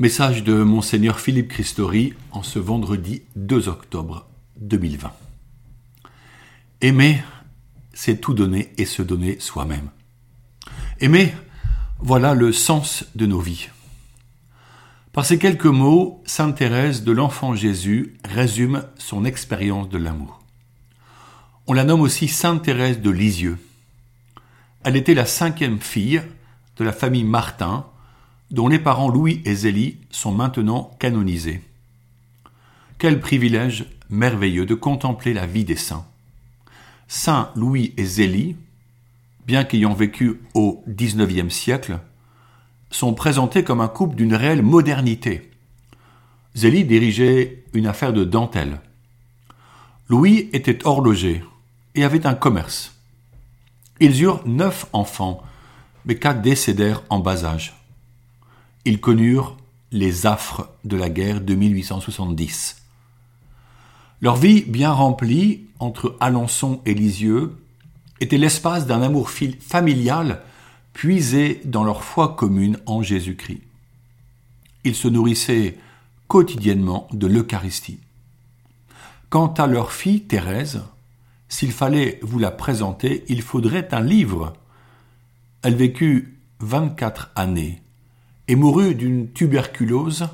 Message de Monseigneur Philippe Christori en ce vendredi 2 octobre 2020. Aimer, c'est tout donner et se donner soi-même. Aimer, voilà le sens de nos vies. Par ces quelques mots, Sainte Thérèse de l'Enfant Jésus résume son expérience de l'amour. On la nomme aussi Sainte Thérèse de Lisieux. Elle était la cinquième fille de la famille Martin, dont les parents Louis et Zélie sont maintenant canonisés. Quel privilège merveilleux de contempler la vie des saints. Saint Louis et Zélie, bien qu'ayant vécu au XIXe siècle, sont présentés comme un couple d'une réelle modernité. Zélie dirigeait une affaire de dentelle. Louis était horloger et avait un commerce. Ils eurent neuf enfants, mais quatre décédèrent en bas âge ils connurent les affres de la guerre de 1870. Leur vie bien remplie entre Alençon et Lisieux était l'espace d'un amour familial puisé dans leur foi commune en Jésus-Christ. Ils se nourrissaient quotidiennement de l'Eucharistie. Quant à leur fille Thérèse, s'il fallait vous la présenter, il faudrait un livre. Elle vécut 24 années et mourut d'une tuberculose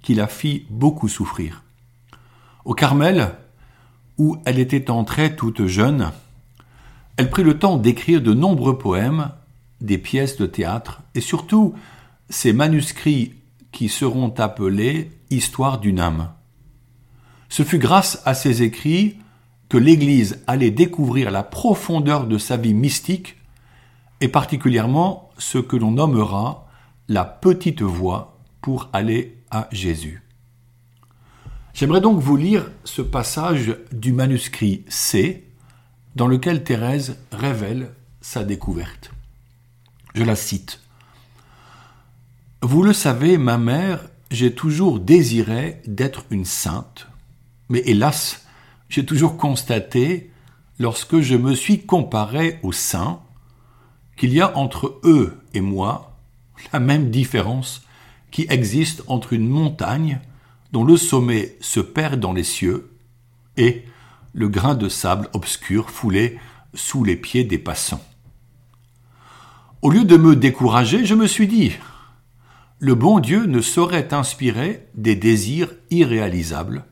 qui la fit beaucoup souffrir. Au Carmel, où elle était entrée toute jeune, elle prit le temps d'écrire de nombreux poèmes, des pièces de théâtre et surtout ces manuscrits qui seront appelés Histoire d'une âme. Ce fut grâce à ces écrits que l'Église allait découvrir la profondeur de sa vie mystique et particulièrement ce que l'on nommera la petite voie pour aller à Jésus. J'aimerais donc vous lire ce passage du manuscrit C dans lequel Thérèse révèle sa découverte. Je la cite. Vous le savez, ma mère, j'ai toujours désiré d'être une sainte, mais hélas, j'ai toujours constaté, lorsque je me suis comparé aux saints, qu'il y a entre eux et moi la même différence qui existe entre une montagne dont le sommet se perd dans les cieux et le grain de sable obscur foulé sous les pieds des passants. Au lieu de me décourager, je me suis dit, le bon Dieu ne saurait inspirer des désirs irréalisables.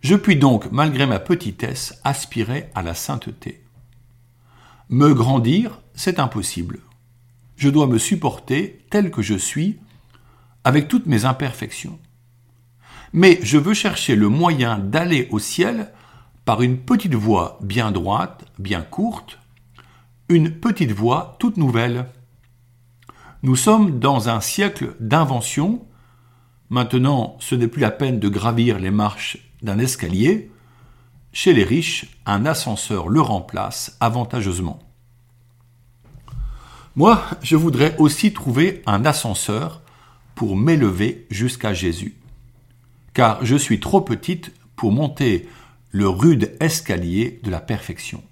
Je puis donc, malgré ma petitesse, aspirer à la sainteté. Me grandir, c'est impossible je dois me supporter tel que je suis, avec toutes mes imperfections. Mais je veux chercher le moyen d'aller au ciel par une petite voie bien droite, bien courte, une petite voie toute nouvelle. Nous sommes dans un siècle d'invention. Maintenant, ce n'est plus la peine de gravir les marches d'un escalier. Chez les riches, un ascenseur le remplace avantageusement. Moi, je voudrais aussi trouver un ascenseur pour m'élever jusqu'à Jésus. Car je suis trop petite pour monter le rude escalier de la perfection.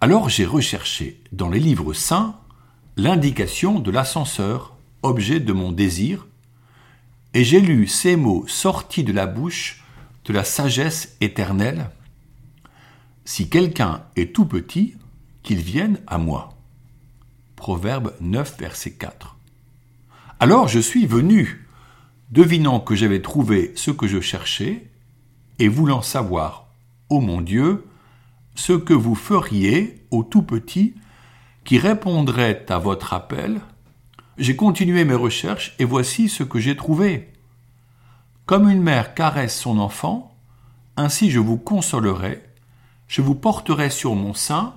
Alors j'ai recherché dans les livres saints l'indication de l'ascenseur, objet de mon désir, et j'ai lu ces mots sortis de la bouche de la sagesse éternelle. Si quelqu'un est tout petit, qu'il vienne à moi. Proverbe 9, verset 4. Alors je suis venu, devinant que j'avais trouvé ce que je cherchais, et voulant savoir, ô mon Dieu, ce que vous feriez au tout petit qui répondrait à votre appel, j'ai continué mes recherches et voici ce que j'ai trouvé. Comme une mère caresse son enfant, ainsi je vous consolerai, je vous porterai sur mon sein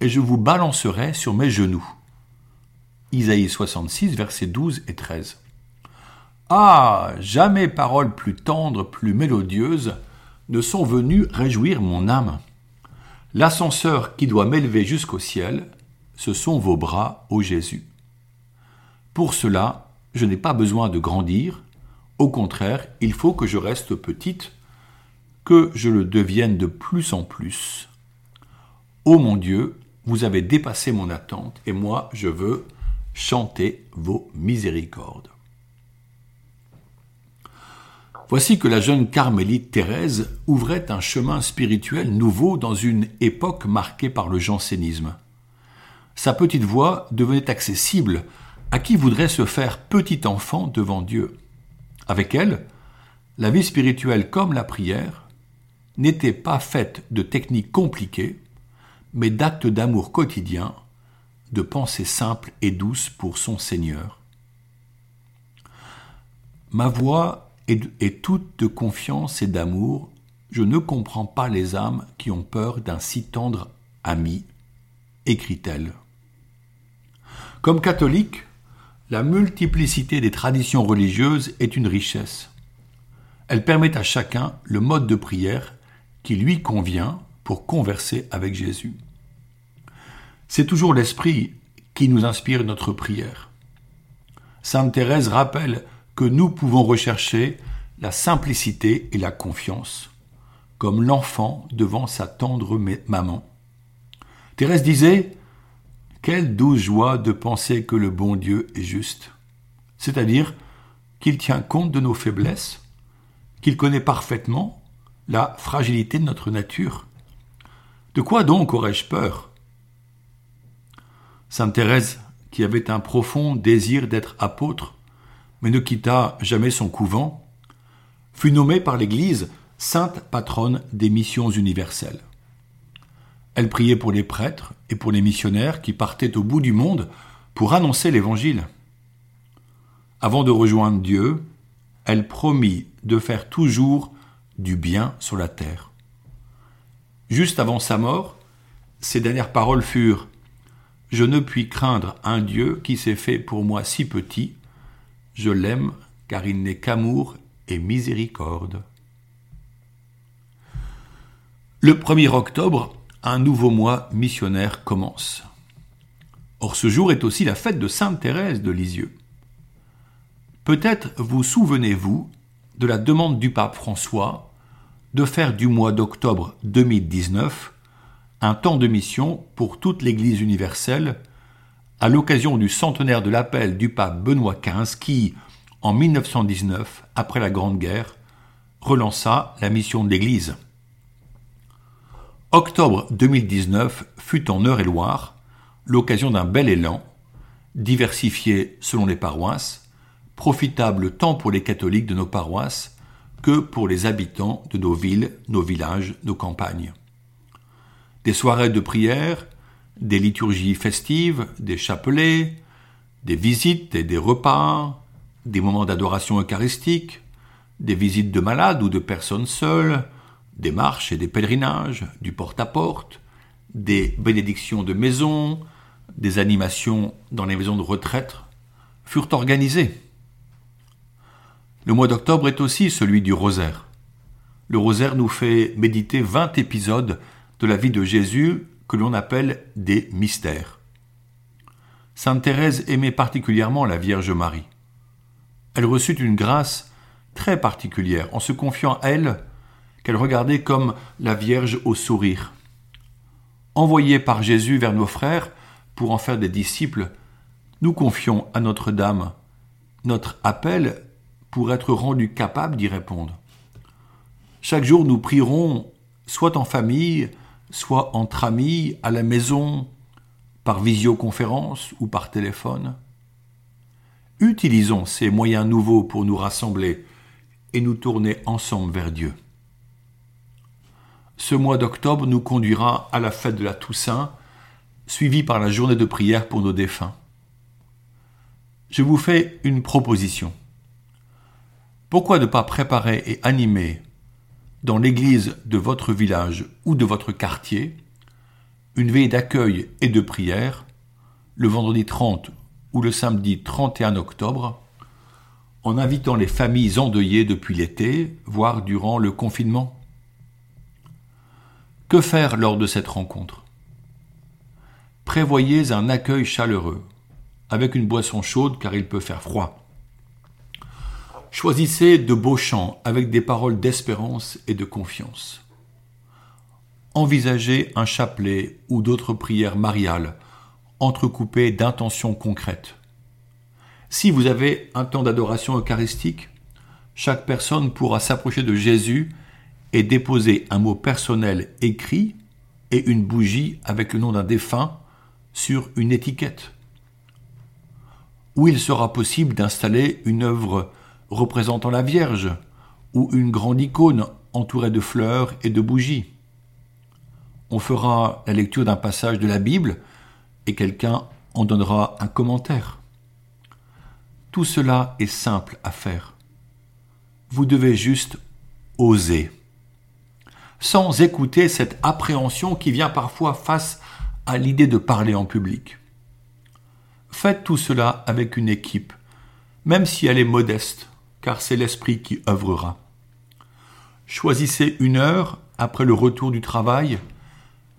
et je vous balancerai sur mes genoux. Isaïe 66, versets 12 et 13. Ah, jamais paroles plus tendres, plus mélodieuses ne sont venues réjouir mon âme. L'ascenseur qui doit m'élever jusqu'au ciel, ce sont vos bras, ô Jésus. Pour cela, je n'ai pas besoin de grandir, au contraire, il faut que je reste petite, que je le devienne de plus en plus. Ô mon Dieu, vous avez dépassé mon attente et moi je veux chanter vos miséricordes. Voici que la jeune carmélite Thérèse ouvrait un chemin spirituel nouveau dans une époque marquée par le jansénisme. Sa petite voix devenait accessible à qui voudrait se faire petit enfant devant Dieu. Avec elle, la vie spirituelle comme la prière n'était pas faite de techniques compliquées, mais d'actes d'amour quotidien, de pensées simples et douces pour son Seigneur. Ma voix et, toute de confiance et d'amour, je ne comprends pas les âmes qui ont peur d'un si tendre ami, écrit-elle. Comme catholique, la multiplicité des traditions religieuses est une richesse. Elle permet à chacun le mode de prière qui lui convient pour converser avec Jésus. C'est toujours l'Esprit qui nous inspire notre prière. Sainte Thérèse rappelle que nous pouvons rechercher la simplicité et la confiance, comme l'enfant devant sa tendre maman. Thérèse disait Quelle douce joie de penser que le bon Dieu est juste, c'est-à-dire qu'il tient compte de nos faiblesses, qu'il connaît parfaitement la fragilité de notre nature. De quoi donc aurais-je peur? Sainte Thérèse, qui avait un profond désir d'être apôtre, mais ne quitta jamais son couvent, fut nommée par l'Église sainte patronne des missions universelles. Elle priait pour les prêtres et pour les missionnaires qui partaient au bout du monde pour annoncer l'Évangile. Avant de rejoindre Dieu, elle promit de faire toujours du bien sur la terre. Juste avant sa mort, ses dernières paroles furent Je ne puis craindre un Dieu qui s'est fait pour moi si petit je l'aime car il n'est qu'amour et miséricorde. Le 1er octobre, un nouveau mois missionnaire commence. Or ce jour est aussi la fête de Sainte Thérèse de Lisieux. Peut-être vous souvenez-vous de la demande du pape François de faire du mois d'octobre 2019 un temps de mission pour toute l'Église universelle à l'occasion du centenaire de l'appel du pape Benoît XV qui, en 1919, après la Grande Guerre, relança la mission de l'Église. Octobre 2019 fut en Eure-et-Loire l'occasion d'un bel élan, diversifié selon les paroisses, profitable tant pour les catholiques de nos paroisses que pour les habitants de nos villes, nos villages, nos campagnes. Des soirées de prière, des liturgies festives, des chapelets, des visites et des repas, des moments d'adoration eucharistique, des visites de malades ou de personnes seules, des marches et des pèlerinages, du porte-à-porte, des bénédictions de maison, des animations dans les maisons de retraite furent organisées. Le mois d'octobre est aussi celui du rosaire. Le rosaire nous fait méditer vingt épisodes de la vie de Jésus que l'on appelle des mystères. Sainte Thérèse aimait particulièrement la Vierge Marie. Elle reçut une grâce très particulière en se confiant à elle qu'elle regardait comme la Vierge au sourire. Envoyée par Jésus vers nos frères pour en faire des disciples, nous confions à Notre-Dame notre appel pour être rendu capable d'y répondre. Chaque jour, nous prierons, soit en famille, soit entre amis, à la maison, par visioconférence ou par téléphone. Utilisons ces moyens nouveaux pour nous rassembler et nous tourner ensemble vers Dieu. Ce mois d'octobre nous conduira à la fête de la Toussaint, suivie par la journée de prière pour nos défunts. Je vous fais une proposition. Pourquoi ne pas préparer et animer dans l'église de votre village ou de votre quartier une veille d'accueil et de prière le vendredi 30 ou le samedi 31 octobre en invitant les familles endeuillées depuis l'été, voire durant le confinement? Que faire lors de cette rencontre? Prévoyez un accueil chaleureux, avec une boisson chaude car il peut faire froid. Choisissez de beaux chants avec des paroles d'espérance et de confiance. Envisagez un chapelet ou d'autres prières mariales, entrecoupées d'intentions concrètes. Si vous avez un temps d'adoration eucharistique, chaque personne pourra s'approcher de Jésus et déposer un mot personnel écrit et une bougie avec le nom d'un défunt sur une étiquette. Ou il sera possible d'installer une œuvre représentant la Vierge ou une grande icône entourée de fleurs et de bougies. On fera la lecture d'un passage de la Bible et quelqu'un en donnera un commentaire. Tout cela est simple à faire. Vous devez juste oser, sans écouter cette appréhension qui vient parfois face à l'idée de parler en public. Faites tout cela avec une équipe, même si elle est modeste, car c'est l'esprit qui œuvrera. Choisissez une heure après le retour du travail,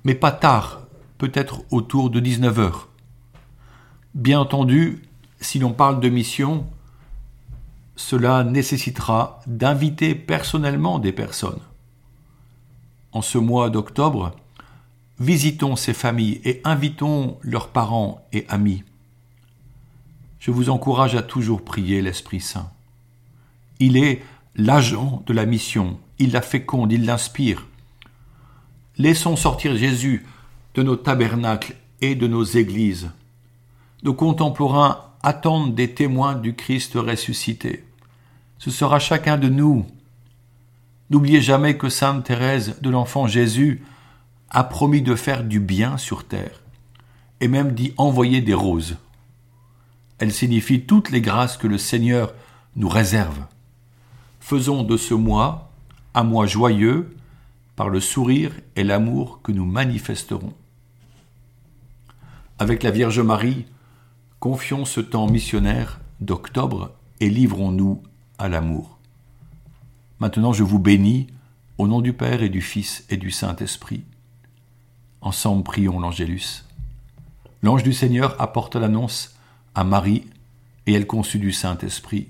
mais pas tard, peut-être autour de 19 heures. Bien entendu, si l'on parle de mission, cela nécessitera d'inviter personnellement des personnes. En ce mois d'octobre, visitons ces familles et invitons leurs parents et amis. Je vous encourage à toujours prier l'Esprit Saint. Il est l'agent de la mission, il la féconde, il l'inspire. Laissons sortir Jésus de nos tabernacles et de nos églises. Nos contemporains attendent des témoins du Christ ressuscité. Ce sera chacun de nous. N'oubliez jamais que Sainte Thérèse de l'Enfant Jésus a promis de faire du bien sur terre, et même d'y envoyer des roses. Elle signifie toutes les grâces que le Seigneur nous réserve. Faisons de ce mois un mois joyeux par le sourire et l'amour que nous manifesterons. Avec la Vierge Marie, confions ce temps missionnaire d'octobre et livrons-nous à l'amour. Maintenant je vous bénis au nom du Père et du Fils et du Saint-Esprit. Ensemble prions l'Angélus. L'ange du Seigneur apporte l'annonce à Marie, et elle conçut du Saint-Esprit.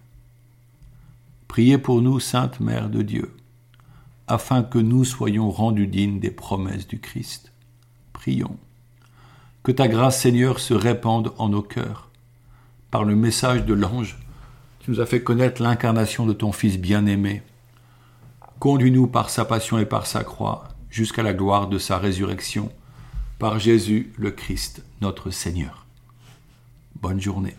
Priez pour nous, Sainte Mère de Dieu, afin que nous soyons rendus dignes des promesses du Christ. Prions. Que ta grâce, Seigneur, se répande en nos cœurs. Par le message de l'ange, tu nous as fait connaître l'incarnation de ton Fils bien-aimé. Conduis-nous par sa passion et par sa croix jusqu'à la gloire de sa résurrection par Jésus le Christ, notre Seigneur. Bonne journée.